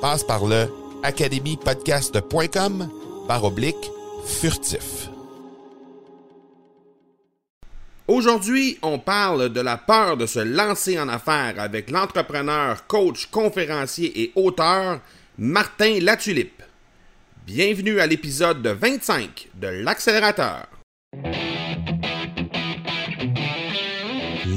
Passe par le academypodcast.com par oblique furtif. Aujourd'hui, on parle de la peur de se lancer en affaires avec l'entrepreneur, coach, conférencier et auteur Martin Latulippe. Bienvenue à l'épisode 25 de l'accélérateur.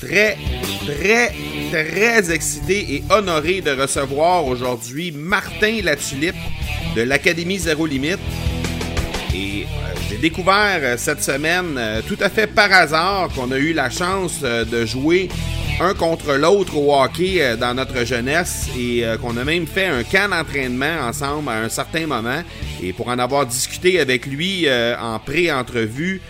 Très, très, très excité et honoré de recevoir aujourd'hui Martin Latulippe de l'Académie Zéro Limite. Et euh, j'ai découvert euh, cette semaine, euh, tout à fait par hasard, qu'on a eu la chance de jouer un contre l'autre au hockey dans notre jeunesse et qu'on a même fait un camp d'entraînement ensemble à un certain moment. Et pour en avoir discuté avec lui en pré-entrevue,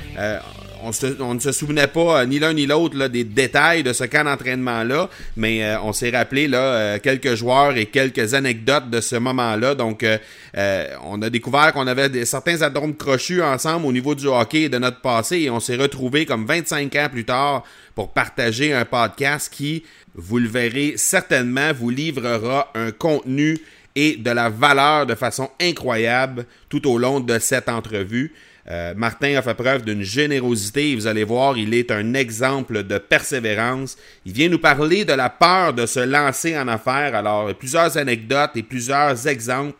on, ne se souvenait pas euh, ni l'un ni l'autre des détails de ce camp d'entraînement-là, mais euh, on s'est rappelé euh, quelques joueurs et quelques anecdotes de ce moment-là. Donc, on a découvert qu'on avait certains atomes crochus ensemble au niveau du hockey et de notre passé et on s'est retrouvés comme 25 ans plus tard pour partager un podcast qui, vous le verrez certainement, vous livrera un contenu et de la valeur de façon incroyable tout au long de cette entrevue. Euh, Martin a fait preuve d'une générosité vous allez voir, il est un exemple de persévérance. Il vient nous parler de la peur de se lancer en affaires. Alors, plusieurs anecdotes et plusieurs exemples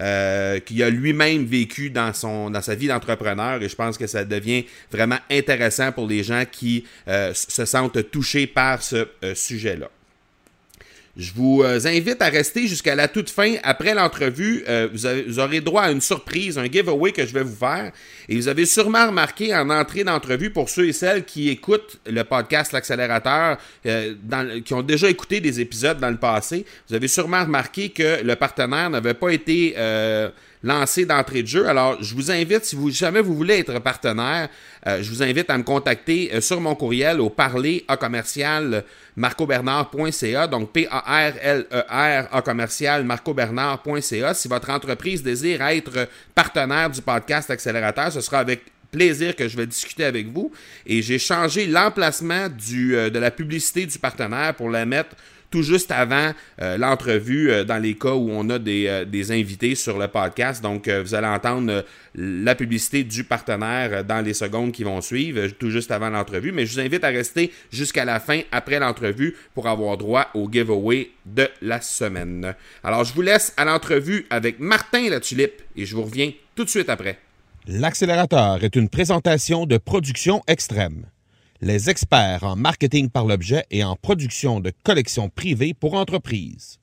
euh, qu'il a lui-même vécu dans, son, dans sa vie d'entrepreneur et je pense que ça devient vraiment intéressant pour les gens qui euh, se sentent touchés par ce sujet-là. Je vous euh, invite à rester jusqu'à la toute fin. Après l'entrevue, euh, vous, aurez droit à une surprise, un giveaway que je vais vous faire. Et vous avez sûrement remarqué en entrée d'entrevue, pour ceux et celles qui écoutent le podcast L'accélérateur, euh, qui ont déjà écouté des épisodes dans le passé, vous avez sûrement remarqué que le partenaire n'avait pas été lancé d'entrée de jeu. Alors, je vous invite, si jamais vous voulez être partenaire, je vous invite à me contacter sur mon courriel au parler commercial donc P-A-R-L-E-R A commercial marcobernard.ca. Si votre entreprise désire être partenaire du podcast Accélérateur, ce sera avec plaisir que je vais discuter avec vous. Et j'ai changé l'emplacement euh, de la publicité du partenaire pour la mettre tout juste avant euh, l'entrevue euh, dans les cas où on a des, euh, invités sur le podcast. Donc, vous allez entendre la publicité du partenaire dans les secondes qui vont suivre, tout juste avant l'entrevue. Mais je vous invite à rester jusqu'à la fin après l'entrevue pour avoir droit au giveaway de la semaine. Alors, je vous laisse à l'entrevue avec Martin La Tulipe et je vous reviens tout de suite après. L'accélérateur est une présentation de production extrême les experts en marketing par l'objet et en production de collections privées pour entreprises.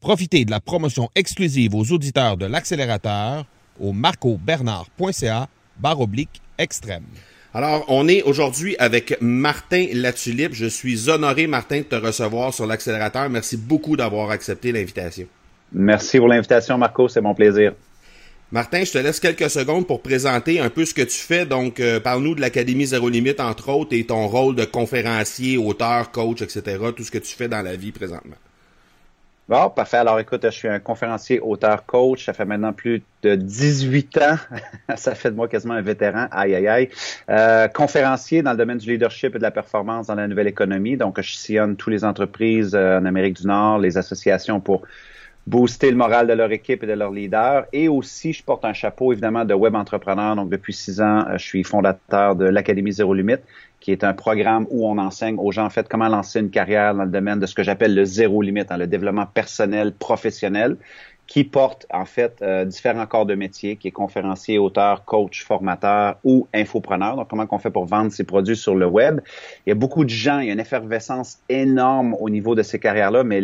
Profitez de la promotion exclusive aux auditeurs de l'accélérateur au marcobernard.ca barre oblique extrême. Alors, on est aujourd'hui avec Martin Latulippe. Je suis honoré, Martin, de te recevoir sur l'accélérateur. Merci beaucoup d'avoir accepté l'invitation. Merci pour l'invitation, Marco. C'est mon plaisir. Martin, je te laisse quelques secondes pour présenter un peu ce que tu fais. Donc, euh, parle-nous de l'Académie Zéro Limite, entre autres, et ton rôle de conférencier, auteur, coach, etc., tout ce que tu fais dans la vie présentement. Bon, parfait. Alors écoute, je suis un conférencier, auteur, coach. Ça fait maintenant plus de 18 ans. ça fait de moi quasiment un vétéran. Aïe, aïe, aïe. Euh, conférencier dans le domaine du leadership et de la performance dans la nouvelle économie. Donc, je sillonne toutes les entreprises euh, en Amérique du Nord, les associations pour booster le moral de leur équipe et de leurs leaders. Et aussi, je porte un chapeau, évidemment, de web entrepreneur. Donc, depuis six ans, euh, je suis fondateur de l'Académie Zéro Limite, qui est un programme où on enseigne aux gens, en fait, comment lancer une carrière dans le domaine de ce que j'appelle le zéro limite, dans le développement personnel, professionnel qui porte en fait euh, différents corps de métier, qui est conférencier, auteur, coach, formateur ou infopreneur. Donc, comment qu'on fait pour vendre ses produits sur le web? Il y a beaucoup de gens, il y a une effervescence énorme au niveau de ces carrières-là, mais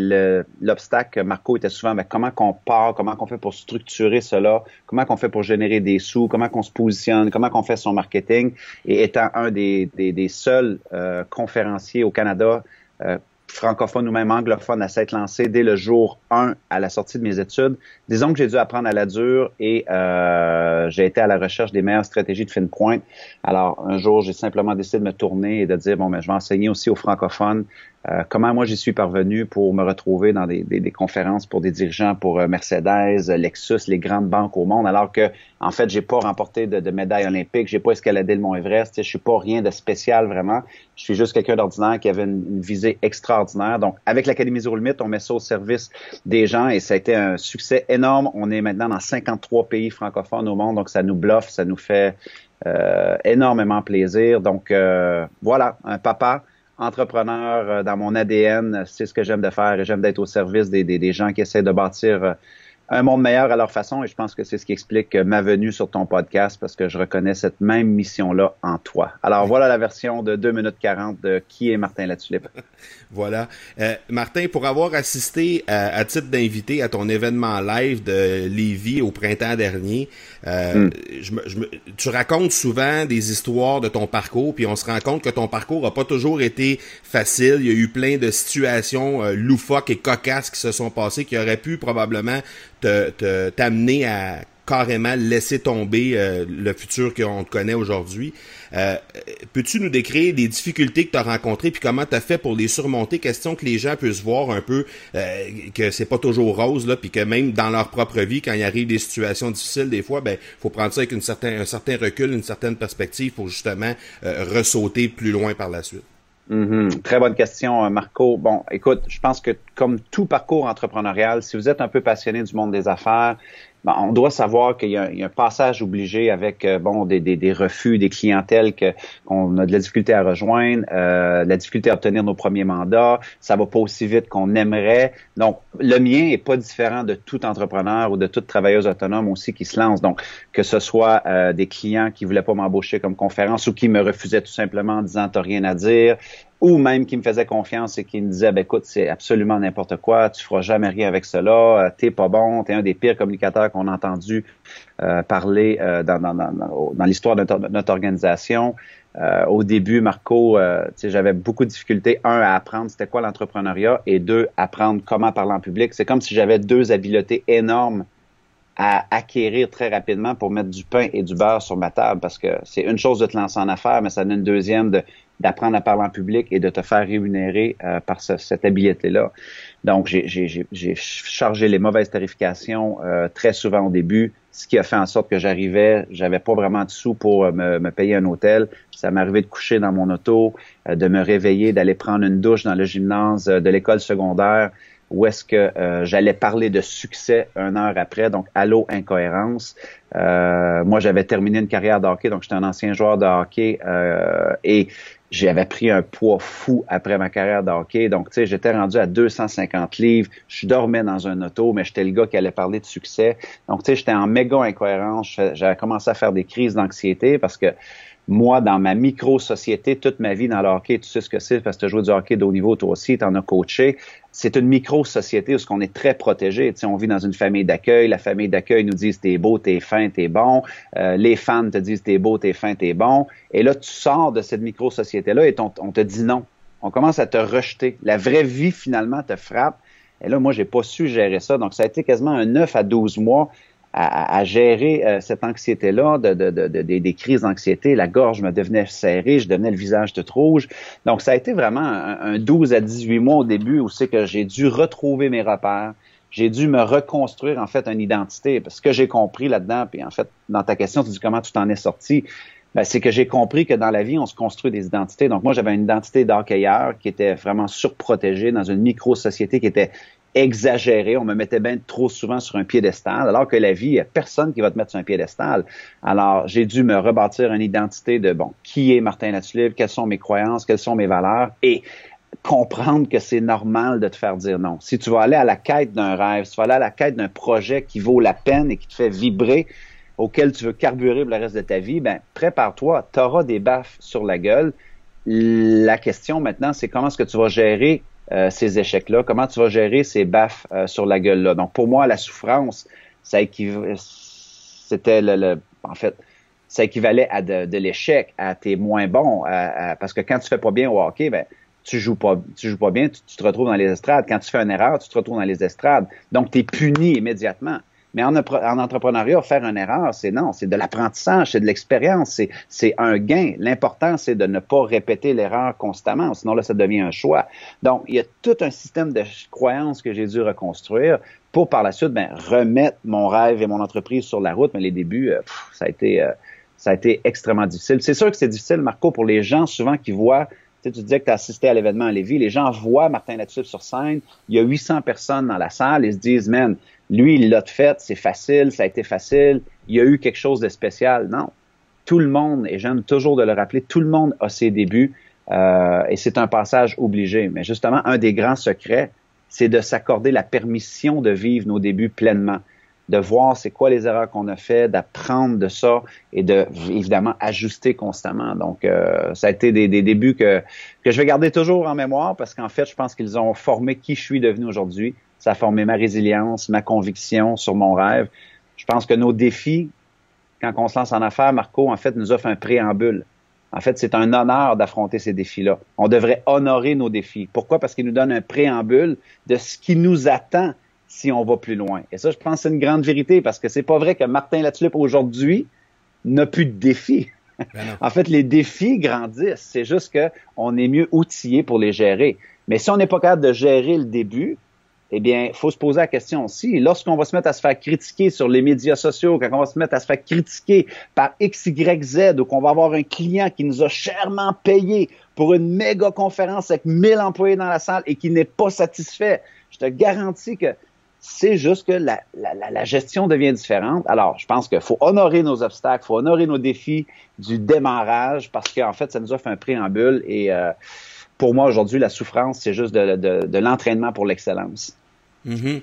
l'obstacle, Marco, était souvent mais comment qu'on part, comment qu'on fait pour structurer cela, comment qu'on fait pour générer des sous, comment qu'on se positionne, comment qu'on fait son marketing. Et étant un des, des, des seuls euh, conférenciers au Canada euh, francophone ou même anglophone à s'être lancé dès le jour 1 à la sortie de mes études. Disons que j'ai dû apprendre à la dure et euh, j'ai été à la recherche des meilleures stratégies de fine pointe. Alors, un jour, j'ai simplement décidé de me tourner et de dire, bon, mais ben, je vais enseigner aussi aux francophones euh, comment moi j'y suis parvenu pour me retrouver dans des, conférences pour des dirigeants pour euh, Mercedes, Lexus, les grandes banques au monde, alors que en fait j'ai pas remporté de, de médaille olympique, j'ai pas escaladé le Mont Everest, je suis pas rien de spécial vraiment. Je suis juste quelqu'un d'ordinaire qui avait une, visée extraordinaire. Donc avec l'Académie Zero Limite, on met ça au service des gens et ça a été un succès énorme. On est maintenant dans 53 pays francophones au monde, donc ça nous bluffe, ça nous fait euh, énormément plaisir. Donc voilà, un papa entrepreneur euh, dans mon ADN, c'est ce que j'aime de faire et j'aime d'être au service des, des, gens qui essaient de bâtir euh, un monde meilleur à leur façon et je pense que c'est ce qui explique ma venue sur ton podcast parce que je reconnais cette même mission-là en toi. Alors voilà la version de 2 minutes 40 de qui est Martin Latulippe? voilà. Euh, Martin, pour avoir assisté à, titre d'invité à ton événement live de Lévis au printemps dernier, euh, hmm. je, je, tu racontes souvent des histoires de ton parcours puis on se rend compte que ton parcours a pas toujours été facile. Il y a eu plein de situations euh, loufoques et cocasses qui se sont passées qui auraient pu probablement te t'amener à carrément laisser tomber euh, le futur qu'on te connaît aujourd'hui. Euh, peux-tu nous décrire des difficultés que tu as rencontrées puis comment tu as fait pour les surmonter? Question que les gens puissent voir un peu euh, que c'est pas toujours rose, là, puis que même dans leur propre vie, quand il arrive des situations difficiles, des fois, ben faut prendre ça avec une un certain recul, une certaine perspective pour justement ressauter plus loin par la suite. Mm-hmm. Très bonne question, Marco. Bon, écoute, je pense que comme tout parcours entrepreneurial, si vous êtes un peu passionné du monde des affaires, ben, on doit savoir qu'il y, a un passage obligé avec euh, bon des, des, refus, des clientèles que qu'on a de la difficulté à rejoindre, euh, la difficulté à obtenir nos premiers mandats, ça va pas aussi vite qu'on aimerait. Donc le mien est pas différent de tout entrepreneur ou de toute travailleuse autonome aussi qui se lance. Donc que ce soit euh, des clients qui voulaient pas m'embaucher comme conférence ou qui me refusaient tout simplement en disant t'as rien à dire, ou même qui me faisait confiance et qui me disait, ben, écoute, c'est absolument n'importe quoi, tu feras jamais rien avec cela, euh, t'es pas bon, t'es un des pires communicateurs qu'on a entendu euh, parler euh, dans, dans, dans, dans l'histoire de notre, organisation. au début, Marco, j'avais beaucoup de difficultés, un, à apprendre c'était quoi l'entrepreneuriat, et deux, apprendre comment parler en public. C'est comme si j'avais deux habiletés énormes à acquérir très rapidement pour mettre du pain et du beurre sur ma table parce que c'est une chose de te lancer en affaires, mais ça donne une deuxième de d'apprendre à parler en public et de te faire rémunérer euh, par cette habileté-là. Donc, j'ai chargé les mauvaises tarifications euh, très souvent au début, ce qui a fait en sorte que j'arrivais, j'avais pas vraiment de sous pour euh, me, payer un hôtel. Ça m'arrivait de coucher dans mon auto, de me réveiller, d'aller prendre une douche dans le gymnase de l'école secondaire où est-ce que j'allais parler de succès une heure après, donc allô incohérence. moi, j'avais terminé une carrière de hockey, donc j'étais un ancien joueur de hockey et j'avais pris un poids fou après ma carrière de hockey. Donc, tu sais, j'étais rendu à 250 livres. Je dormais dans un auto, mais j'étais le gars qui allait parler de succès. Donc, tu sais, j'étais en méga incohérence. J'avais commencé à faire des crises d'anxiété parce que moi, dans ma micro-société, toute ma vie dans le hockey, tu sais ce que c'est parce que tu as joué du hockey de haut niveau, toi aussi, tu en as coaché. C'est une micro-société où on est très protégé. Tu on vit dans une famille d'accueil. La famille d'accueil nous dit t'es beau, t'es fin, t'es bon. Euh, les fans te disent t'es beau, t'es fin, t'es bon. Et là, tu sors de cette micro-société-là et on, on te dit non. On commence à te rejeter. La vraie vie, finalement, te frappe. Et là, moi, j'ai pas su gérer ça. Donc, ça a été quasiment un 9 à 12 mois à, gérer euh, cette anxiété-là, de, des crises d'anxiété. La gorge me devenait serrée, je devenais le visage tout rouge. Donc, ça a été vraiment un, 12 à 18 mois au début où c'est que j'ai dû retrouver mes repères. J'ai dû me reconstruire, en fait, une identité. Parce que j'ai compris là-dedans, puis en fait, dans ta question, tu dis comment tu t'en es sorti. Ben, c'est que j'ai compris que dans la vie, on se construit des identités. Donc, moi, j'avais une identité d'hockeyeur qui était vraiment surprotégée dans une micro-société qui était exagéré. On me mettait bien trop souvent sur un piédestal, alors que la vie, il n'y a personne qui va te mettre sur un piédestal. Alors, j'ai dû me rebâtir une identité de, bon, qui est Martin Latulippe, quelles sont mes croyances, quelles sont mes valeurs, et comprendre que c'est normal de te faire dire non. Si tu vas aller à la quête d'un rêve, si tu vas aller à la quête d'un projet qui vaut la peine et qui te fait vibrer, auquel tu veux carburer le reste de ta vie, ben prépare-toi, tu auras des baffes sur la gueule. La question maintenant, c'est comment est-ce que tu vas gérer euh, ces échecs-là, comment tu vas gérer ces baffes euh, sur la gueule-là? Donc, pour moi, la souffrance, ça c'était le, en fait, ça équivalait à de, l'échec, à tes moins bons, parce que quand tu fais pas bien au hockey, ben, tu joues pas, tu joues pas bien, tu, te retrouves dans les estrades. Quand tu fais une erreur, tu te retrouves dans les estrades. Donc, tu es puni immédiatement. Mais en, en, entrepreneuriat, faire une erreur, c'est non, c'est de l'apprentissage, c'est de l'expérience, c'est un gain. L'important, c'est de ne pas répéter l'erreur constamment, sinon là, ça devient un choix. Donc, il y a tout un système de croyances que j'ai dû reconstruire pour par la suite ben, remettre mon rêve et mon entreprise sur la route. Mais les débuts, euh, ça a été... Euh, ça a été extrêmement difficile. C'est sûr que c'est difficile, Marco, pour les gens souvent qui voient tu, sais, tu disais que tu as assisté à l'événement à Lévis. Les gens voient Martin Latulippe sur scène. Il y a 800 personnes dans la salle. Ils se disent, man, lui, il l'a fait, c'est facile, ça a été facile, il y a eu quelque chose de spécial. Non. Tout le monde, et j'aime toujours de le rappeler, tout le monde a ses débuts euh, et c'est un passage obligé. Mais justement, un des grands secrets, c'est de s'accorder la permission de vivre nos débuts pleinement, de voir c'est quoi les erreurs qu'on a fait, d'apprendre de ça et de évidemment ajuster constamment. Donc, euh, ça a été des, des débuts que, que je vais garder toujours en mémoire parce qu'en fait, je pense qu'ils ont formé qui je suis devenu aujourd'hui ça a formé ma résilience, ma conviction sur mon rêve. Je pense que nos défis, quand on se lance en affaires, Marco, en fait, nous offre un préambule. En fait, c'est un honneur d'affronter ces défis-là. On devrait honorer nos défis. Pourquoi? Parce qu'ils nous donnent un préambule de ce qui nous attend si on va plus loin. Et ça, je pense que c'est une grande vérité parce que c'est pas vrai que Martin Latulippe aujourd'hui n'a plus de défis. Ben en fait, les défis grandissent. C'est juste qu'on est mieux outillé pour les gérer. Mais si on n'est pas capable de gérer le début, eh bien, faut se poser la question aussi. Lorsqu'on va se mettre à se faire critiquer sur les médias sociaux, quand on va se mettre à se faire critiquer par X, Y, Z, ou qu'on va avoir un client qui nous a chèrement payé pour une méga conférence avec 1000 employés dans la salle et qui n'est pas satisfait, je te garantis que c'est juste que la, la, gestion devient différente. Alors, je pense qu'il faut honorer nos obstacles, faut honorer nos défis du démarrage parce qu'en fait, ça nous offre un préambule et euh, pour moi, aujourd'hui, la souffrance, c'est juste de, de, de l'entraînement pour l'excellence. Mhm.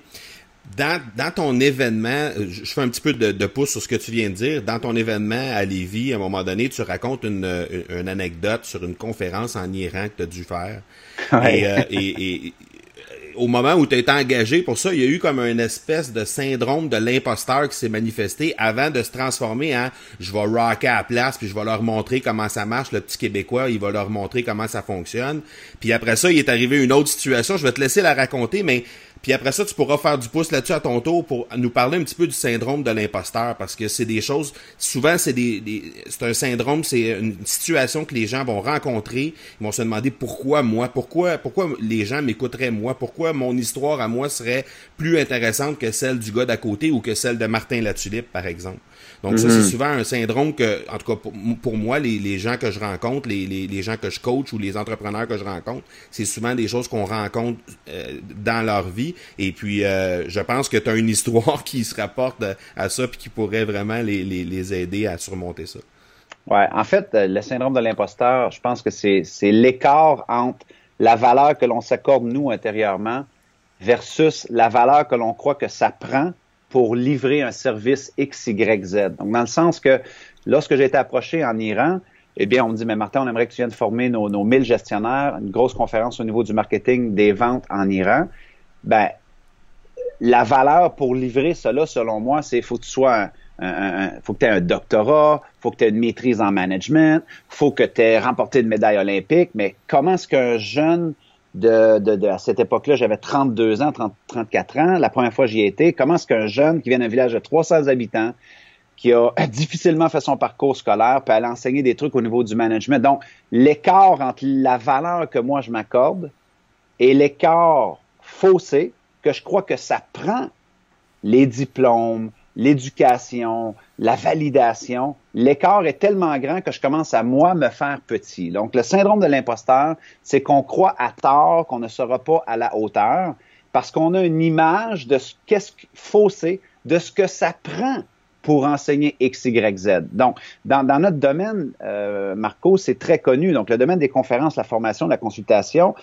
Dans, dans, ton événement, je fais un petit peu de, de, pouce sur ce que tu viens de dire. Dans ton événement à Lévis, à un moment donné, tu racontes une, une anecdote sur une conférence en Iran que tu as dû faire. Euh, et, et, au moment où tu as été engagé pour ça, il y a eu comme une espèce de syndrome de l'imposteur qui s'est manifesté avant de se transformer en je vais rocker à la place puis je vais leur montrer comment ça marche le petit québécois, il va leur montrer comment ça fonctionne. Puis après ça, il est arrivé une autre situation, je vais te laisser la raconter mais puis après ça, tu pourras faire du pouce là-dessus à ton tour pour nous parler un petit peu du syndrome de l'imposteur parce que c'est des choses, souvent c'est des, c'est un syndrome, c'est une situation que les gens vont rencontrer, ils vont se demander pourquoi moi, pourquoi, pourquoi les gens m'écouteraient moi, pourquoi mon histoire à moi serait plus intéressante que celle du gars d'à côté ou que celle de Martin Latulippe par exemple. Donc ça, c'est mhm. souvent un syndrome que, en tout cas pour, moi, les, les, gens que je rencontre, les, les, les, gens que je coach ou les entrepreneurs que je rencontre, c'est souvent des choses qu'on rencontre euh, dans leur vie. Et puis, euh, je pense que tu as une histoire qui se rapporte à ça puis qui pourrait vraiment les, les, les aider à surmonter ça. Ouais, en fait, euh, le syndrome de l'imposteur, je pense que c'est l'écart entre la valeur que l'on s'accorde nous intérieurement versus la valeur que l'on croit que ça prend pour livrer un service X, Y, Z. Donc, dans le sens que lorsque j'ai été approché en Iran, eh bien, on me dit, mais Martin, on aimerait que tu viennes former nos, nos 1000 gestionnaires, une grosse conférence au niveau du marketing des ventes en Iran. Ben, la valeur pour livrer cela, selon moi, c'est faut que tu sois un, faut que tu aies un doctorat, faut que tu aies une maîtrise en management, faut que tu aies remporté une médaille olympique, mais comment est-ce qu'un jeune à cette époque-là, j'avais 32 ans, 30, 34 ans, la première fois j'y étais, comment est-ce qu'un jeune qui vient d'un village de 300 habitants, qui a difficilement fait son parcours scolaire, peut aller enseigner des trucs au niveau du management? Donc, l'écart entre la valeur que moi je m'accorde et l'écart faussé que je crois que ça prend les diplômes, l'éducation, la validation, l'écart est tellement grand que je commence à moi me faire petit. Donc le syndrome de l'imposteur, c'est qu'on croit à tort qu'on ne sera pas à la hauteur parce qu'on a une image de ce qu'est-ce faussé de ce que ça prend pour enseigner X, Y, Z. Donc, dans, notre domaine, euh, Marco, c'est très connu. Donc, le domaine des conférences, la formation, la consultation,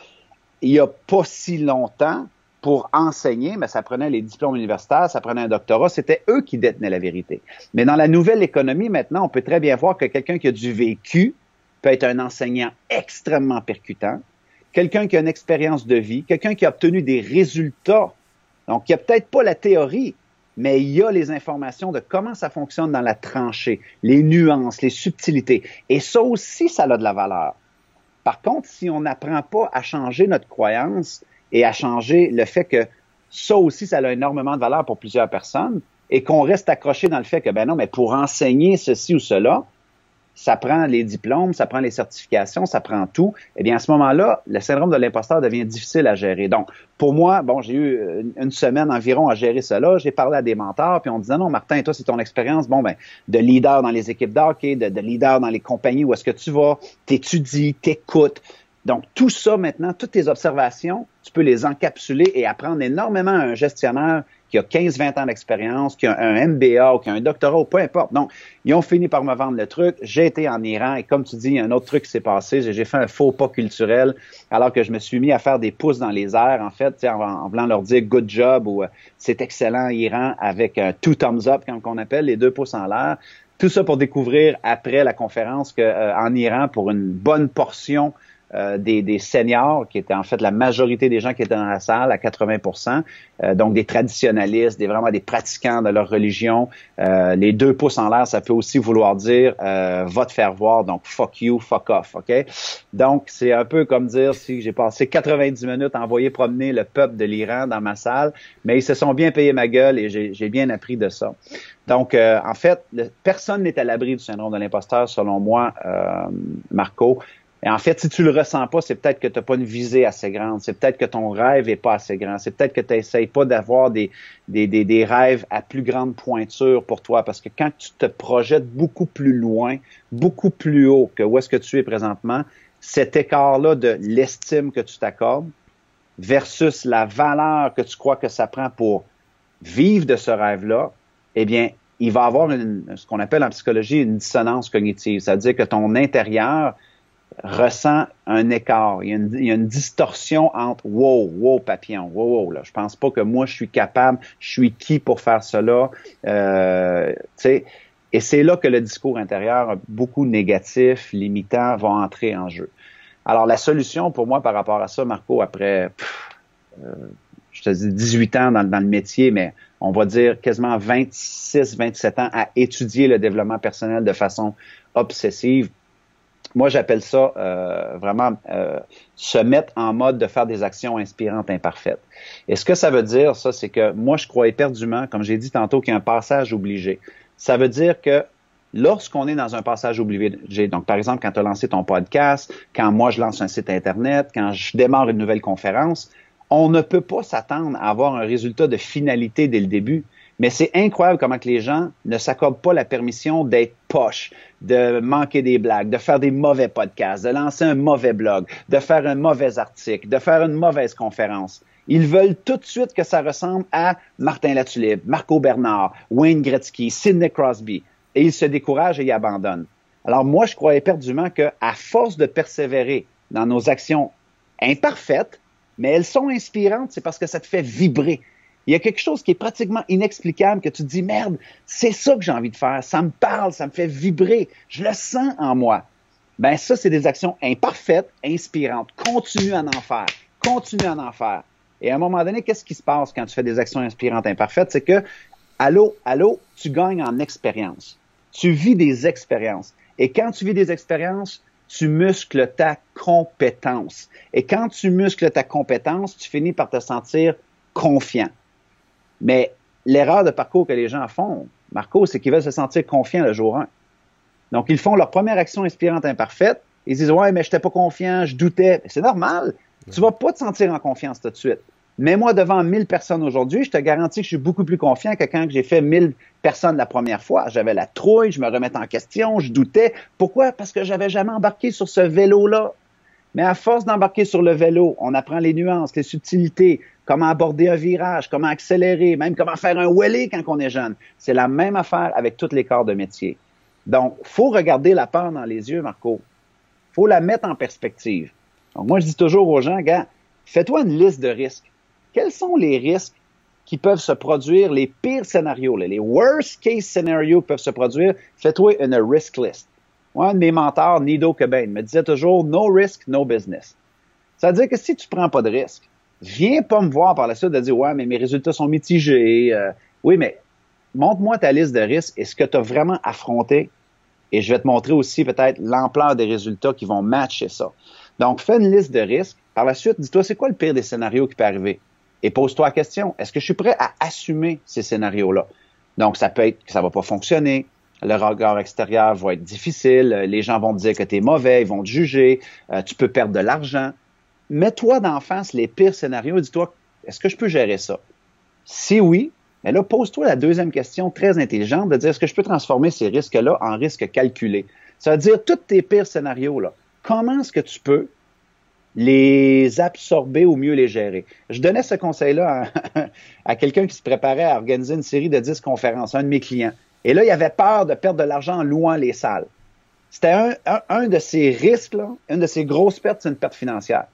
il n'y a pas si longtemps, pour enseigner, mais ça prenait les diplômes universitaires, ça prenait un doctorat, c'était eux qui détenaient la vérité. Mais dans la nouvelle économie, maintenant, on peut très bien voir que quelqu'un qui a du vécu peut être un enseignant extrêmement percutant, quelqu'un qui a une expérience de vie, quelqu'un qui a obtenu des résultats. Donc, n'y a peut-être pas la théorie, mais il y a les informations de comment ça fonctionne dans la tranchée, les nuances, les subtilités. Et ça aussi, ça a de la valeur. Par contre, si on n'apprend pas à changer notre croyance, et à changer le fait que ça aussi, ça a énormément de valeur pour plusieurs personnes et qu'on reste accroché dans le fait que, ben non, mais pour enseigner ceci ou cela, ça prend les diplômes, ça prend les certifications, ça prend tout. Eh bien, à ce moment-là, le syndrome de l'imposteur devient difficile à gérer. Donc, pour moi, bon, j'ai eu une semaine environ à gérer cela. J'ai parlé à des mentors, puis on disait non, Martin, toi, c'est ton expérience, bon, ben, de leader dans les équipes d'hockey, de, de leader dans les compagnies où est-ce que tu vas, t'étudies, t'écoutes, donc, tout ça maintenant, toutes tes observations, tu peux les encapsuler et apprendre énormément à un gestionnaire qui a 15-20 ans d'expérience, qui a un MBA ou qui a un doctorat ou peu importe. Donc, ils ont fini par me vendre le truc. J'ai été en Iran et comme tu dis, un autre truc s'est passé. J'ai fait un faux pas culturel alors que je me suis mis à faire des pouces dans les airs, en fait, en, en voulant leur dire good job ou euh, c'est excellent Iran avec un two thumbs up, comme on appelle, les deux pouces en l'air. Tout ça pour découvrir après la conférence qu'en euh, Iran, pour une bonne portion euh, des, des, seniors, qui étaient en fait la majorité des gens qui étaient dans la salle, à 80 euh, donc des traditionalistes, des vraiment des pratiquants de leur religion. Euh, les deux pouces en l'air, ça peut aussi vouloir dire va te faire voir, donc fuck you, fuck off, ok? Donc c'est un peu comme dire si j'ai passé 90 minutes à envoyer promener le peuple de l'Iran dans ma salle, mais ils se sont bien payés ma gueule et j'ai bien appris de ça. Donc, en fait, personne n'est à l'abri du syndrome de l'imposteur, selon moi, Marco. Et en fait, si tu le ressens pas, c'est peut-être que tu n'as pas une visée assez grande. C'est peut-être que ton rêve est pas assez grand. C'est peut-être que tu n'essayes pas d'avoir des, des, des, des, rêves à plus grande pointure pour toi. Parce que quand tu te projettes beaucoup plus loin, beaucoup plus haut que où est-ce que tu es présentement, cet écart-là de l'estime que tu t'accordes versus la valeur que tu crois que ça prend pour vivre de ce rêve-là, eh bien, il va avoir ce qu'on appelle en psychologie une dissonance cognitive. C'est-à-dire que ton intérieur ressent un écart. Il y, a une, distorsion entre wow, wow, papillon, wow, wow. Là. Je pense pas que moi je suis capable, je suis qui pour faire cela. Euh, et c'est là que le discours intérieur, beaucoup négatif, limitant, va entrer en jeu. Alors la solution pour moi par rapport à ça, Marco, après, euh, je te dis 18 ans dans, le métier, mais on va dire quasiment 26, 27 ans à étudier le développement personnel de façon obsessive moi, j'appelle ça euh, vraiment euh, se mettre en mode de faire des actions inspirantes imparfaites. Et ce que ça veut dire, ça, c'est que moi, je crois éperdument, comme j'ai dit tantôt, qu'il y a un passage obligé. Ça veut dire que lorsqu'on est dans un passage obligé, donc par exemple quand tu as lancé ton podcast, quand moi je lance un site internet, quand je démarre une nouvelle conférence, on ne peut pas s'attendre à avoir un résultat de finalité dès le début. Mais c'est incroyable comment que les gens ne s'accordent pas la permission d'être poche, de manquer des blagues, de faire des mauvais podcasts, de lancer un mauvais blog, de faire un mauvais article, de faire une mauvaise conférence. Ils veulent tout de suite que ça ressemble à Martin Latulippe, Marco Bernard, Wayne Gretzky, Sidney Crosby. Et ils se découragent et ils abandonnent. Alors moi, je crois éperdument que à force de persévérer dans nos actions imparfaites, mais elles sont inspirantes, c'est parce que ça te fait vibrer. Il y a quelque chose qui est pratiquement inexplicable que tu dis, merde, c'est ça que j'ai envie de faire. Ça me parle, ça me fait vibrer. Je le sens en moi. Ben ça, c'est des actions imparfaites, inspirantes. Continue à en faire. Continue à en faire. Et à un moment donné, qu'est-ce qui se passe quand tu fais des actions inspirantes imparfaites? C'est que, allô, allô, tu gagnes en expérience. Tu vis des expériences. Et quand tu vis des expériences, tu muscles ta compétence. Et quand tu muscles ta compétence, tu finis par te sentir confiant. Mais l'erreur de parcours que les gens font, Marco, c'est qu'ils veulent se sentir confiants le jour 1. Donc, ils font leur première action inspirante imparfaite. Ils disent, ouais, mais je n'étais pas confiant, je doutais. C'est normal. Tu vas pas te sentir en confiance tout de suite. Mets-moi devant 1000 personnes aujourd'hui, je te garantis que je suis beaucoup plus confiant que quand j'ai fait 1000 personnes la première fois. J'avais la trouille, je me remettais en question, je doutais. Pourquoi? Parce que j'avais jamais embarqué sur ce vélo-là. Mais à force d'embarquer sur le vélo, on apprend les nuances, les subtilités, comment aborder un virage, comment accélérer, même comment faire un wheelie quand on est jeune. C'est la même affaire avec tous les corps de métier. Donc, faut regarder la peur dans les yeux, Marco. faut la mettre en perspective. Donc, moi, je dis toujours aux gens, gars, fais-toi une liste de risques quels sont les risques qui peuvent se produire, les pires scénarios, les worst case scenarios qui peuvent se produire, fais-toi une risk list. Un de mes mentors, Nido Cobain, me disait toujours no risk, no business. Ça veut dire que si tu prends pas de risque, viens pas me voir par la suite de dire ouais, mais mes résultats sont mitigés. Euh, oui, mais montre-moi ta liste de risques et ce que tu as vraiment affronté et je vais te montrer aussi peut-être l'ampleur des résultats qui vont matcher ça. Donc, fais une liste de risques. Par la suite, dis-toi, c'est quoi le pire des scénarios qui peut arriver? et pose-toi la question, est-ce que je suis prêt à assumer ces scénarios-là? Donc, ça peut être que ça va pas fonctionner, le regard extérieur va être difficile, les gens vont te dire que tu es mauvais, ils vont te juger, euh, tu peux perdre de l'argent. Mets-toi d'en face les pires scénarios et dis-toi, est-ce que je peux gérer ça? Si oui, mais là, pose-toi la deuxième question très intelligente de dire, est-ce que je peux transformer ces risques-là en risques calculés? Ça veut dire, tous tes pires scénarios-là, comment est-ce que tu peux les absorber ou mieux les gérer? Je donnais ce conseil-là à, quelqu'un qui se préparait à organiser une série de 10 conférences, un de mes clients. Et là, il avait peur de perdre de l'argent en louant les salles. C'était un, de ces risques-là, une de ces grosses pertes, c'est une perte financière.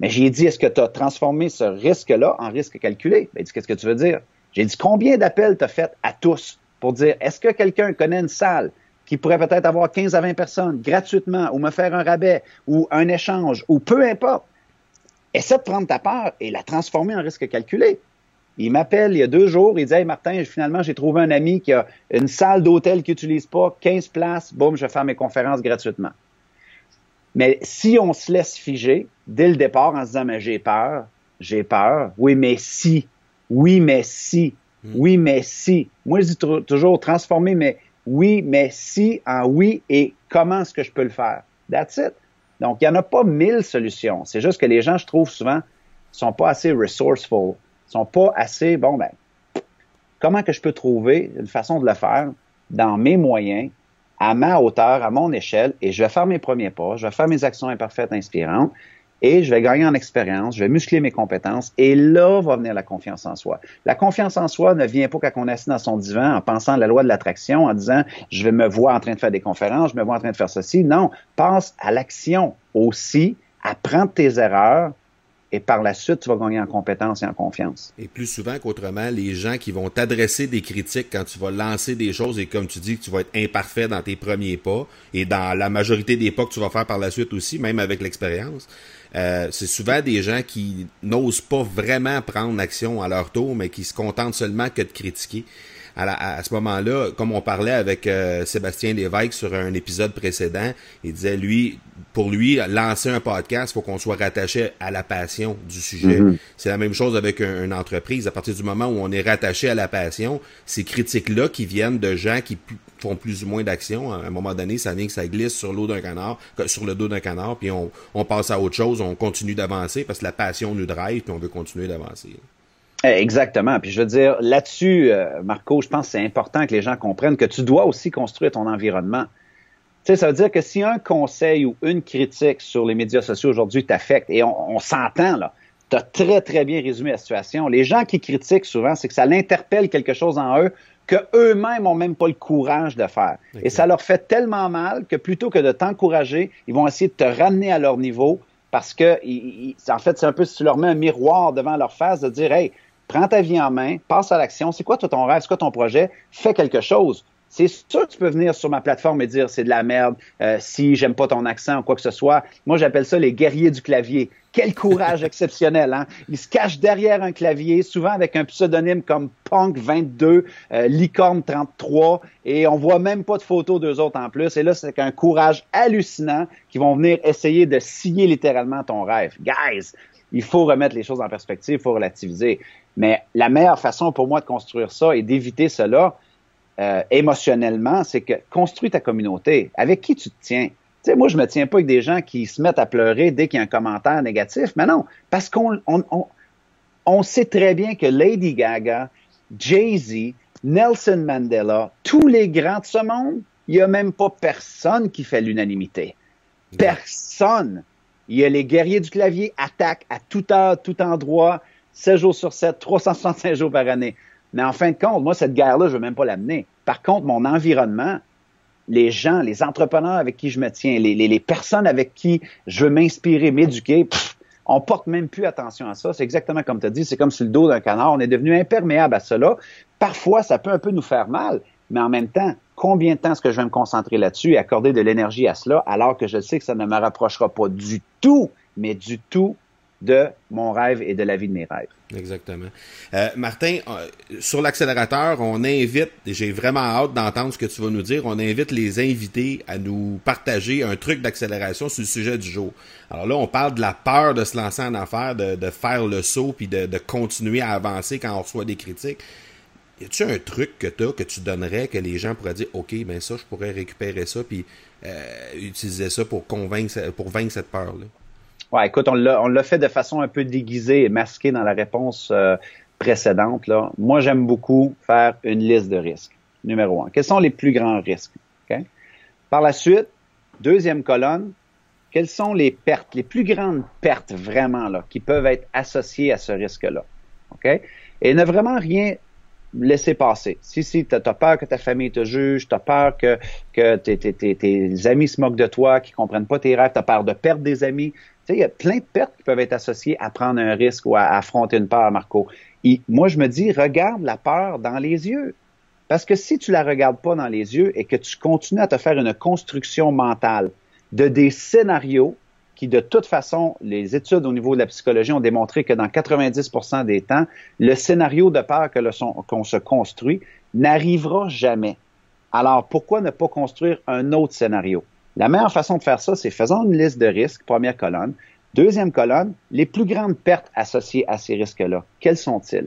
Mais j'ai dit, est-ce que tu as transformé ce risque-là en risque calculé? Ben, il dit, qu'est-ce que tu veux dire? J'ai dit, combien d'appels tu as fait à tous pour dire, est-ce que quelqu'un connaît une salle qui pourrait peut-être avoir 15 à 20 personnes gratuitement ou me faire un rabais ou un échange ou peu importe? Essaie de prendre ta part et la transformer en risque calculé. Il m'appelle il y a deux jours, il dit Hey Martin, finalement, j'ai trouvé un ami qui a une salle d'hôtel qu'il n'utilise pas, 15 places, boum, je vais faire mes conférences gratuitement. Mais si on se laisse figer dès le départ en se disant Mais j'ai peur, j'ai peur, oui, mais si, oui, mais si, hmm. oui, mais si. Moi, je dis toujours transformer mes, oui, mais si en oui et comment est-ce que je peux le faire? That's it. Donc, il n'y en a pas mille solutions. C'est juste que les gens, je trouve souvent, sont pas assez resourceful, sont pas assez, bon, ben, comment que je peux trouver une façon de le faire dans mes moyens, à ma hauteur, à mon échelle, et je vais faire mes premiers pas, je vais faire mes actions imparfaites inspirantes, et je vais gagner en expérience, je vais muscler mes compétences et là va venir la confiance en soi. La confiance en soi ne vient pas quand on est dans son divan en pensant à la loi de l'attraction, en disant je vais me voir en train de faire des conférences, je me vois en train de faire ceci. Non, pense à l'action aussi, apprends tes erreurs, et par la suite, tu vas gagner en compétence et en confiance. Et plus souvent qu'autrement, les gens qui vont t'adresser des critiques quand tu vas lancer des choses et comme tu dis que tu vas être imparfait dans tes premiers pas et dans la majorité des pas que tu vas faire par la suite aussi, même avec l'expérience, euh, c'est souvent des gens qui n'osent pas vraiment prendre action à leur tour, mais qui se contentent seulement que de critiquer à, ce moment-là, comme on parlait avec euh, Sébastien Lévesque sur un épisode précédent, il disait, lui, pour lui, lancer un podcast, il faut qu'on soit rattaché à la passion du sujet. Mm-hmm. C'est la même chose avec une entreprise. À partir du moment où on est rattaché à la passion, ces critiques-là qui viennent de gens qui font plus ou moins d'action, à un moment donné, ça vient que ça glisse sur l'eau d'un canard, sur le dos d'un canard, puis on, on passe à autre chose, on continue d'avancer parce que la passion nous drive, puis on veut continuer d'avancer. Eh, exactement. Puis je veux dire, là-dessus, euh, Marco, je pense que c'est important que les gens comprennent que tu dois aussi construire ton environnement. Tu sais, ça veut dire que si un conseil ou une critique sur les médias sociaux aujourd'hui t'affecte, et on, s'entend là, tu as très, très bien résumé la situation. Les gens qui critiquent souvent, c'est que ça l'interpelle quelque chose en eux que eux-mêmes ont même pas le courage de faire. Et ça leur fait tellement mal que plutôt que de t'encourager, ils vont essayer de te ramener à leur niveau parce que, en fait, c'est un peu si tu leur mets un miroir devant leur face de dire, hey, prends ta vie en main, passe à l'action. C'est quoi toi, ton rêve? C'est quoi ton projet? Fais quelque chose. c'est sûr que tu peux venir sur ma plateforme et dire c'est de la merde, euh, si j'aime pas ton accent ou quoi que ce soit. Moi, j'appelle ça les guerriers du clavier. Quel courage exceptionnel, hein? Ils se cachent derrière un clavier, souvent avec un pseudonyme comme Punk22, euh, Licorne33, et on voit même pas de photos d'eux autres en plus. Et là, c'est un courage hallucinant qui vont venir essayer de scier littéralement ton rêve. Guys, il faut remettre les choses en perspective, il faut relativiser. Mais la meilleure façon pour moi de construire ça et d'éviter cela, euh, émotionnellement, c'est que construis ta communauté. Avec qui tu te tiens? Tu sais, moi, je me tiens pas avec des gens qui se mettent à pleurer dès qu'il y a un commentaire négatif. Mais non, parce qu'on on, sait très bien que Lady Gaga, Jay-Z, Nelson Mandela, tous les grands de ce monde, il n'y a même pas personne qui fait l'unanimité. Personne. Il y a les guerriers du clavier attaquent à tout heure, tout endroit, 7 jours sur 7, 365 jours par année. Mais en fin de compte, moi, cette guerre-là, je veux même pas l'amener. Par contre, mon environnement, les gens, les entrepreneurs avec qui je me tiens, les, personnes avec qui je veux m'inspirer, m'éduquer, on porte même plus attention à ça. C'est exactement comme tu as dit, c'est comme sur le dos d'un canard. On est devenu imperméable à cela. Parfois, ça peut un peu nous faire mal, mais en même temps, combien de temps est-ce que je vais me concentrer là-dessus et accorder de l'énergie à cela alors que je sais que ça ne me rapprochera pas du tout, mais du tout de mon rêve et de la vie de mes rêves. Exactement. Euh, Martin, euh, sur l'accélérateur, on invite, j'ai vraiment hâte d'entendre ce que tu vas nous dire, on invite les invités à nous partager un truc d'accélération sur le sujet du jour. Alors là, on parle de la peur de se lancer en affaires, de, faire le saut, puis de, de, continuer à avancer quand on reçoit des critiques. Y a-tu un truc que tu que tu donnerais, que les gens pourraient dire, OK, ben ça, je pourrais récupérer ça, puis euh, utiliser ça pour convaincre, pour vaincre cette peur-là? Ouais, écoute, on l'a fait de façon un peu déguisée et masquée dans la réponse euh, précédente. Là. Moi, j'aime beaucoup faire une liste de risques. Numéro un. Quels sont les plus grands risques? Par la suite, deuxième colonne, quelles sont les pertes, les plus grandes pertes vraiment là, qui peuvent être associées à ce risque-là? OK? Et ne vraiment rien laisser passer. Si, si, tu as, peur que ta famille te juge, tu as peur que, que tes, tes, amis se moquent de toi, qu'ils comprennent pas tes rêves, tu as peur de perdre des amis. Tu sais, il y a plein de pertes qui peuvent être associées à prendre un risque ou à, affronter une peur, Marco. Et moi, je me dis, regarde la peur dans les yeux. Parce que si tu la regardes pas dans les yeux et que tu continues à te faire une construction mentale de des scénarios qui, de toute façon, les études au niveau de la psychologie ont démontré que dans 90% des temps, le scénario de peur qu'on se construit n'arrivera jamais. Alors, pourquoi ne pas construire un autre scénario? La meilleure façon de faire ça, c'est faisons une liste de risques, première colonne. Deuxième colonne, les plus grandes pertes associées à ces risques-là. Quels sont-ils?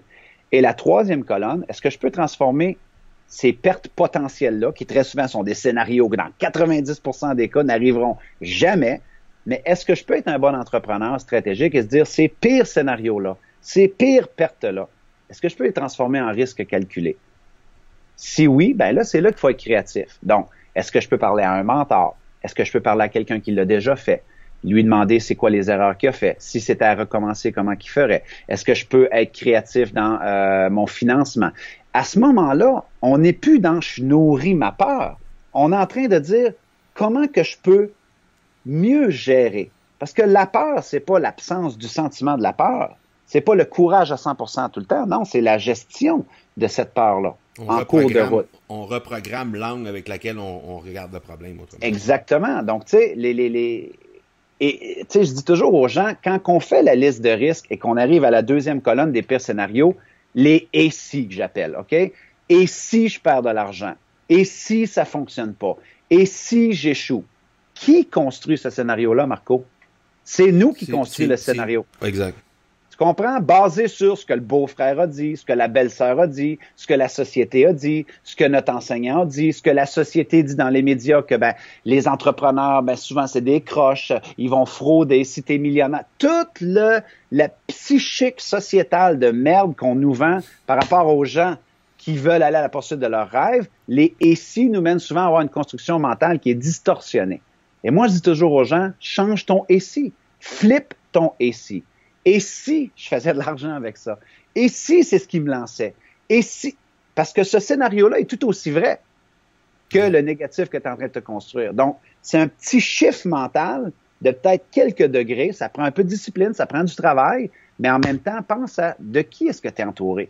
Et la troisième colonne, est-ce que je peux transformer ces pertes potentielles-là, qui très souvent sont des scénarios que dans 90% des cas n'arriveront jamais, mais est-ce que je peux être un bon entrepreneur stratégique et se dire ces pires scénarios-là, ces pires pertes-là, est-ce que je peux les transformer en risque calculé? Si oui, ben là, c'est là qu'il faut être créatif. Donc, est-ce que je peux parler à un mentor? Est-ce que je peux parler à quelqu'un qui l'a déjà fait? Lui demander c'est quoi les erreurs qu'il a fait? Si c'était à recommencer, comment qu'il ferait? Est-ce que je peux être créatif dans euh, mon financement? À ce moment-là, on n'est plus dans je nourris ma peur. On est en train de dire comment que je peux mieux gérer. Parce que la peur, c'est pas l'absence du sentiment de la peur. C'est pas le courage à 100% tout le temps. Non, c'est la gestion de cette peur-là en cours de route. On reprogramme l'angle avec laquelle on, regarde le problème. Exactement. Donc, tu sais, les, les, les... Et, tu sais, je dis toujours aux gens, quand on fait la liste de risques et qu'on arrive à la deuxième colonne des pires scénarios, les et si que j'appelle, OK? Et si je perds de l'argent? Et si ça fonctionne pas? Et si j'échoue? Qui construit ce scénario-là, Marco? C'est nous qui construisons le scénario. Exact. Tu comprends? Basé sur ce que le beau-frère a dit, ce que la belle-sœur a dit, ce que la société a dit, ce que notre enseignant a dit, ce que la société dit dans les médias, que ben, les entrepreneurs, ben, souvent, c'est des croches, ils vont frauder, si t'es millionnaire. Toute le, la psychique sociétale de merde qu'on nous vend par rapport aux gens qui veulent aller à la poursuite de leurs rêves, les et si nous mènent souvent à avoir une construction mentale qui est distorsionnée. Et moi, je dis toujours aux gens, change ton et si. Flip ton et si. Et si je faisais de l'argent avec ça? Et si c'est ce qui me lançait? Et si, parce que ce scénario-là est tout aussi vrai que le négatif que tu es en train de te construire. Donc, c'est un petit chiffre mental de peut-être quelques degrés. Ça prend un peu de discipline, ça prend du travail, mais en même temps, pense à de qui est-ce que tu es entouré?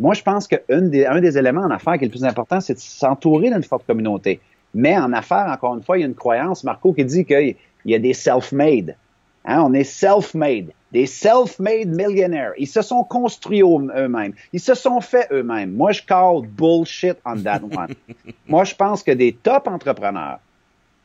Moi, je pense qu'un des, un des éléments en affaires qui est le plus important, c'est de s'entourer d'une forte communauté. Mais en affaires, encore une fois, il y a une croyance, Marco, qui dit qu'il y a des self-made. Hein, on est self-made, des self-made millionnaires. Ils se sont construits eux-mêmes. Ils se sont faits eux-mêmes. Moi, je call bullshit on that one. Moi, je pense que des top entrepreneurs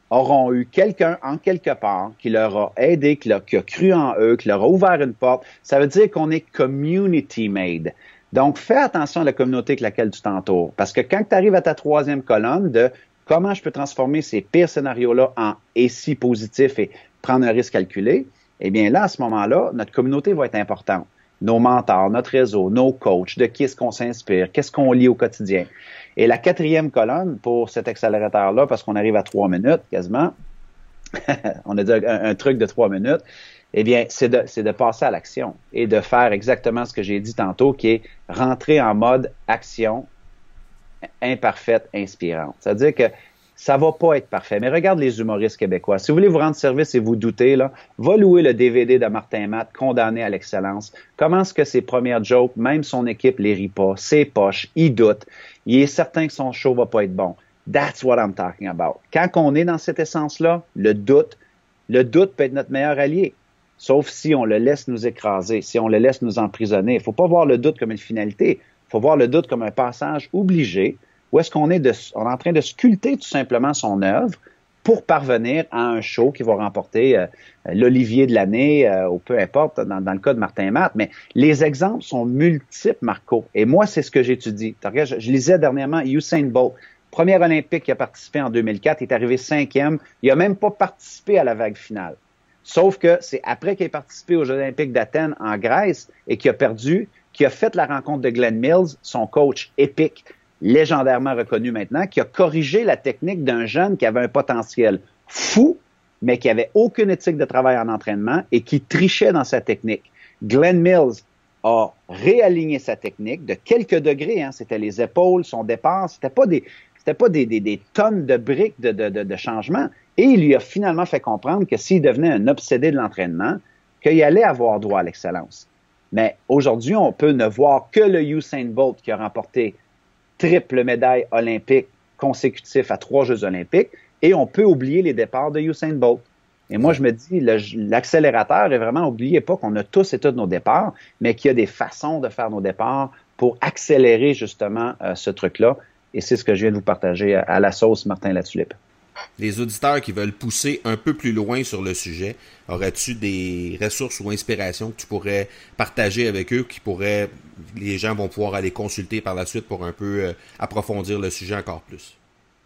auront eu quelqu'un en quelque part qui leur a aidé, qui, a, cru en eux, qui leur a ouvert une porte. Ça veut dire qu'on est community made. Donc, fais attention à la communauté avec laquelle tu t'entoures. Parce que quand tu arrives à ta troisième colonne de comment je peux transformer ces pires scénarios-là en et si positif et prendre un risque calculé, eh bien là, à ce moment-là, notre communauté va être importante. Nos mentors, notre réseau, nos coachs, de qui est-ce qu'on s'inspire, qu'est-ce qu'on lit au quotidien. Et la quatrième colonne pour cet accélérateur-là, parce qu'on arrive à trois minutes quasiment, on a dit un, truc de trois minutes, eh bien, c'est de, de passer à l'action et de faire exactement ce que j'ai dit tantôt, qui est rentrer en mode action imparfaite, inspirante. C'est-à-dire que ça va pas être parfait. Mais regarde les humoristes québécois. Si vous voulez vous rendre service et vous doutez, là, va louer le DVD de Martin Matt, condamné à l'excellence. Comment est-ce que ses premières jokes, même son équipe les rit pas, ses poches, il doute. Il est certain que son show va pas être bon. That's what I'm talking about. Quand on est dans cette essence-là, le doute, le doute peut être notre meilleur allié. Sauf si on le laisse nous écraser, si on le laisse nous emprisonner. Il faut pas voir le doute comme une finalité. Faut voir le doute comme un passage obligé ou est-ce qu'on est, de, on est en train de sculpter tout simplement son œuvre pour parvenir à un show qui va remporter euh, l'Olivier de l'année euh, ou peu importe dans, le cas de Martin Matt. Mais les exemples sont multiples, Marco. Et moi, c'est ce que j'étudie. Je, je lisais dernièrement Usain Bolt, premier Olympique qui a participé en 2004, il est arrivé cinquième. Il a même pas participé à la vague finale. Sauf que c'est après qu'il ait participé aux Jeux olympiques d'Athènes en Grèce et qu'il a perdu, qu'il a fait la rencontre de Glenn Mills, son coach épique légendairement reconnu maintenant, qui a corrigé la technique d'un jeune qui avait un potentiel fou, mais qui avait aucune éthique de travail en entraînement et qui trichait dans sa technique. Glenn Mills a réaligné sa technique de quelques degrés. Hein. C'était les épaules, son départ. C'était pas des, c'était pas des, tonnes de briques de, de changement. Et il lui a finalement fait comprendre que s'il devenait un obsédé de l'entraînement, qu'il allait avoir droit à l'excellence. Mais aujourd'hui, on peut ne voir que le Usain Bolt qui a remporté triple médaille olympique consécutif à trois Jeux olympiques, et on peut oublier les départs de Usain Bolt. Et moi, je me dis, l'accélérateur est vraiment, oubliez pas qu'on a tous et toutes nos départs, mais qu'il y a des façons de faire nos départs pour accélérer justement euh, ce truc-là. Et c'est ce que je viens de vous partager à, la sauce Martin Latulippe les auditeurs qui veulent pousser un peu plus loin sur le sujet, aurais-tu des ressources ou inspirations que tu pourrais partager avec eux, qui pourraient, les gens vont pouvoir aller consulter par la suite pour un peu euh, approfondir le sujet encore plus?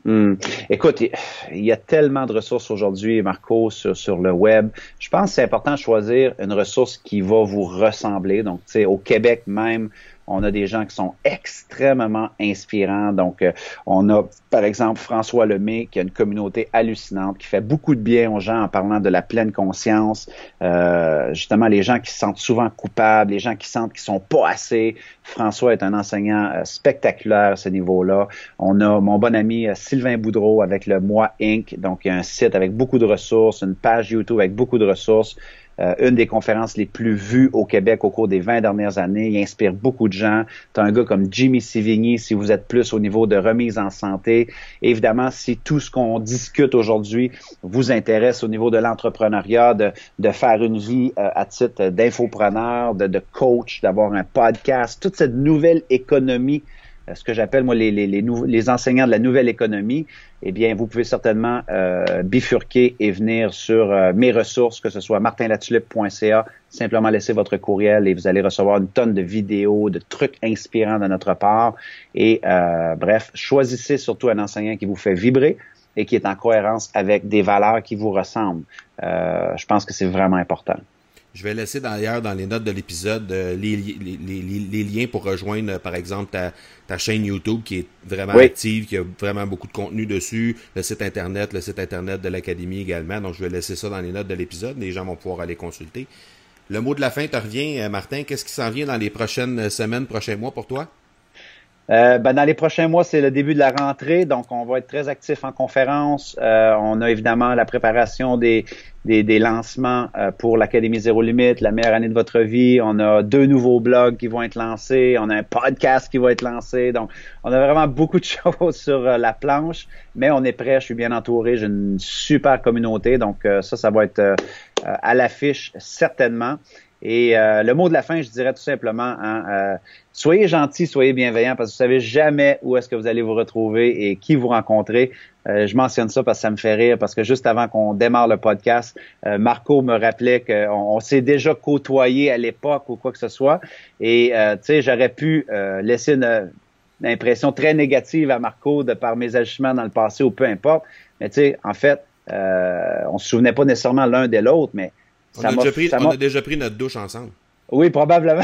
Hmm. Écoute, il y a tellement de ressources aujourd'hui, Marco, sur, le web. Je pense que c'est important de choisir une ressource qui va vous ressembler. Donc, tu sais, au Québec même, on a des gens qui sont extrêmement inspirants. Donc, euh, on a, par exemple, François Lemay, qui a une communauté hallucinante, qui fait beaucoup de bien aux gens en parlant de la pleine conscience. Euh, justement, les gens qui se sentent souvent coupables, les gens qui sentent qu'ils sont pas assez. François est un enseignant euh, spectaculaire à ce niveau-là. On a mon bon ami Sylvain Boudreau avec le Moi Inc. Donc, il y a un site avec beaucoup de ressources, une page YouTube avec beaucoup de ressources. Euh, une des conférences les plus vues au Québec au cours des 20 dernières années. Il inspire beaucoup de gens. Tu as un gars comme Jimmy Sivigny, si vous êtes plus au niveau de remise en santé. évidemment, si tout ce qu'on discute aujourd'hui vous intéresse au niveau de l'entrepreneuriat, de, de, faire une vie euh, à titre d'infopreneur, de, de coach, d'avoir un podcast, toute cette nouvelle économie euh, ce que j'appelle moi les, les, les, les, enseignants de la nouvelle économie, eh bien, vous pouvez certainement euh, bifurquer et venir sur euh, mes ressources, que ce soit martinlatulipe.ca, simplement laisser votre courriel et vous allez recevoir une tonne de vidéos, de trucs inspirants de notre part. Et bref, choisissez surtout un enseignant qui vous fait vibrer et qui est en cohérence avec des valeurs qui vous ressemblent. je pense que c'est vraiment important. Je vais laisser d'ailleurs dans les notes de l'épisode euh, les, liens pour rejoindre, euh, par exemple, ta, chaîne YouTube qui est vraiment active, qui a vraiment beaucoup de contenu dessus, le site Internet, le site Internet de l'Académie également. Donc, je vais laisser ça dans les notes de l'épisode. Les gens vont pouvoir aller consulter. Le mot de la fin te revient, euh, Martin. Qu'est-ce qui s'en vient dans les prochaines semaines, prochains mois pour toi? Euh, ben, dans les prochains mois, c'est le début de la rentrée, donc on va être très actif en conférence. Euh, on a évidemment la préparation des, lancements euh, pour l'Académie Zéro Limite, la meilleure année de votre vie. On a deux nouveaux blogs qui vont être lancés. On a un podcast qui va être lancé. Donc, on a vraiment beaucoup de choses sur la planche, mais on est prêt. Je suis bien entouré. J'ai une super communauté. Donc, ça, ça va être à l'affiche certainement. Et euh, le mot de la fin, je dirais tout simplement, hein, euh, soyez gentils, soyez bienveillants, parce que vous savez jamais où est-ce que vous allez vous retrouver et qui vous rencontrer. Euh, je mentionne ça parce que ça me fait rire, parce que juste avant qu'on démarre le podcast, Marco me rappelait qu'on on, s'est déjà côtoyé à l'époque ou quoi que ce soit. Et tu sais, j'aurais pu laisser une, impression très négative à Marco de par mes agissements dans le passé ou peu importe. Mais tu sais, en fait, on se souvenait pas nécessairement l'un de l'autre, mais on, a déjà, pris, on a déjà pris notre douche ensemble. Oui, probablement.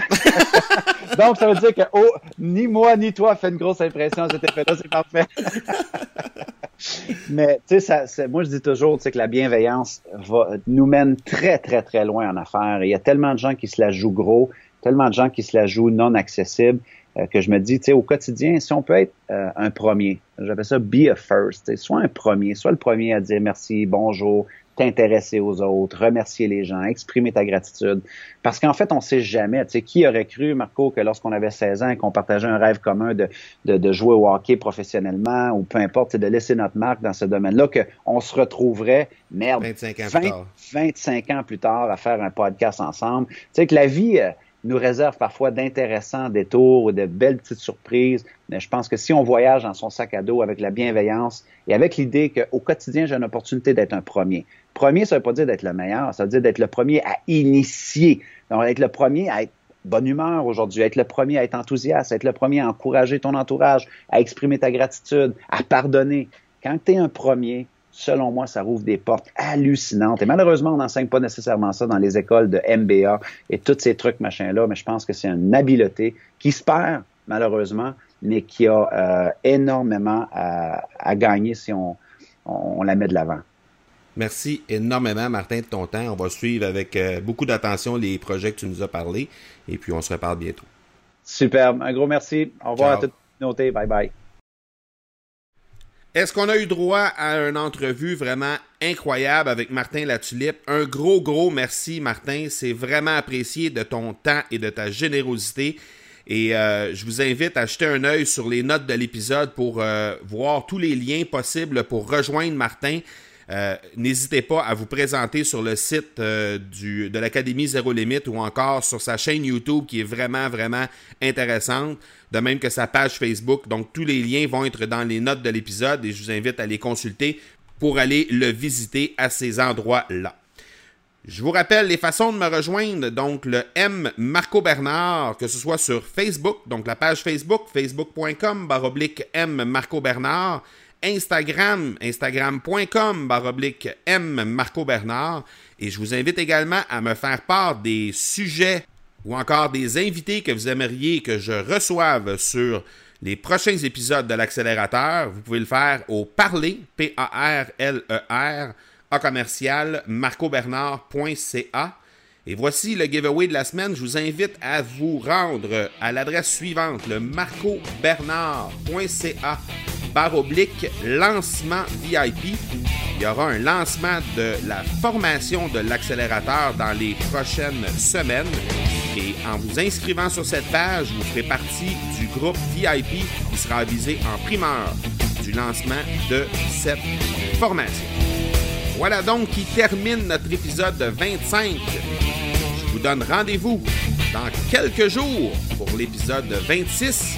Donc, ça veut dire que oh, ni moi ni toi fait une grosse impression à cet effet-là, c'est parfait. Mais, tu sais, moi, je dis toujours que la bienveillance va, nous mène très, très, très loin en affaires. Il y a tellement de gens qui se la jouent gros, tellement de gens qui se la jouent non accessibles, euh, que je me dis, tu sais, au quotidien, si on peut être euh, un premier, j'appelle ça be a first, soit un premier, soit le premier à dire merci, bonjour, t'intéresser aux autres, remercier les gens, exprimer ta gratitude. Parce qu'en fait, on sait jamais, tu sais, qui aurait cru, Marco, que lorsqu'on avait 16 ans et qu'on partageait un rêve commun de, de, de, jouer au hockey professionnellement ou peu importe, de laisser notre marque dans ce domaine-là, qu'on se retrouverait, merde, 25 ans, plus tard. 25 ans plus tard à faire un podcast ensemble. Tu sais, que la vie... Nous réserve parfois d'intéressants détours ou de belles petites surprises. Mais je pense que si on voyage dans son sac à dos avec la bienveillance et avec l'idée qu'au quotidien, j'ai une opportunité d'être un premier. Premier, ça veut pas dire d'être le meilleur, ça veut dire d'être le premier à initier. Donc, être le premier à être bonne humeur aujourd'hui, être le premier à être enthousiaste, être le premier à encourager ton entourage, à exprimer ta gratitude, à pardonner. Quand tu es un premier, selon moi, ça rouvre des portes hallucinantes. Et malheureusement, on n'enseigne pas nécessairement ça dans les écoles de MBA et tous ces trucs, machin-là, mais je pense que c'est une habileté qui se perd, malheureusement, mais qui a euh, énormément à, gagner si on, on, la met de l'avant. Merci énormément, Martin, de ton temps. On va suivre avec euh, beaucoup d'attention les projets que tu nous as parlé et puis on se reparle bientôt. Superbe. Un gros merci. Au revoir à toute la communauté. Bye bye. Est-ce qu'on a eu droit à une entrevue vraiment incroyable avec Martin Latulippe? Un gros, gros merci, Martin. C'est vraiment apprécié de ton temps et de ta générosité. Et euh, je vous invite à jeter un œil sur les notes de l'épisode pour euh, voir tous les liens possibles pour rejoindre Martin. Euh, n'hésitez pas à vous présenter sur le site euh, de l'Académie Zéro Limite ou encore sur sa chaîne YouTube qui est vraiment, vraiment intéressante, de même que sa page Facebook. Donc, tous les liens vont être dans les notes de l'épisode et je vous invite à les consulter pour aller le visiter à ces endroits-là. Je vous rappelle les façons de me rejoindre. Donc, le M Marco Bernard, que ce soit sur Facebook, donc la page Facebook, facebook.com, baroblique M Marco Bernard. Instagram, instagram.com baroblique M Marco Bernard. Et je vous invite également à me faire part des sujets ou encore des invités que vous aimeriez que je reçoive sur les prochains épisodes de l'accélérateur. Vous pouvez le faire au parler, P-A-R-L-E-R, à commercial, marcobernard.ca. Et voici le giveaway de la semaine. Je vous invite à vous rendre à l'adresse suivante, le marcobernard.ca barre oblique lancement VIP. Il y aura un lancement de la formation de l'accélérateur dans les prochaines semaines. Et en vous inscrivant sur cette page, vous ferez partie du groupe VIP qui sera avisé en primeur du lancement de cette formation. Voilà donc qui termine notre épisode 25. Je vous donne rendez-vous dans quelques jours pour l'épisode 26.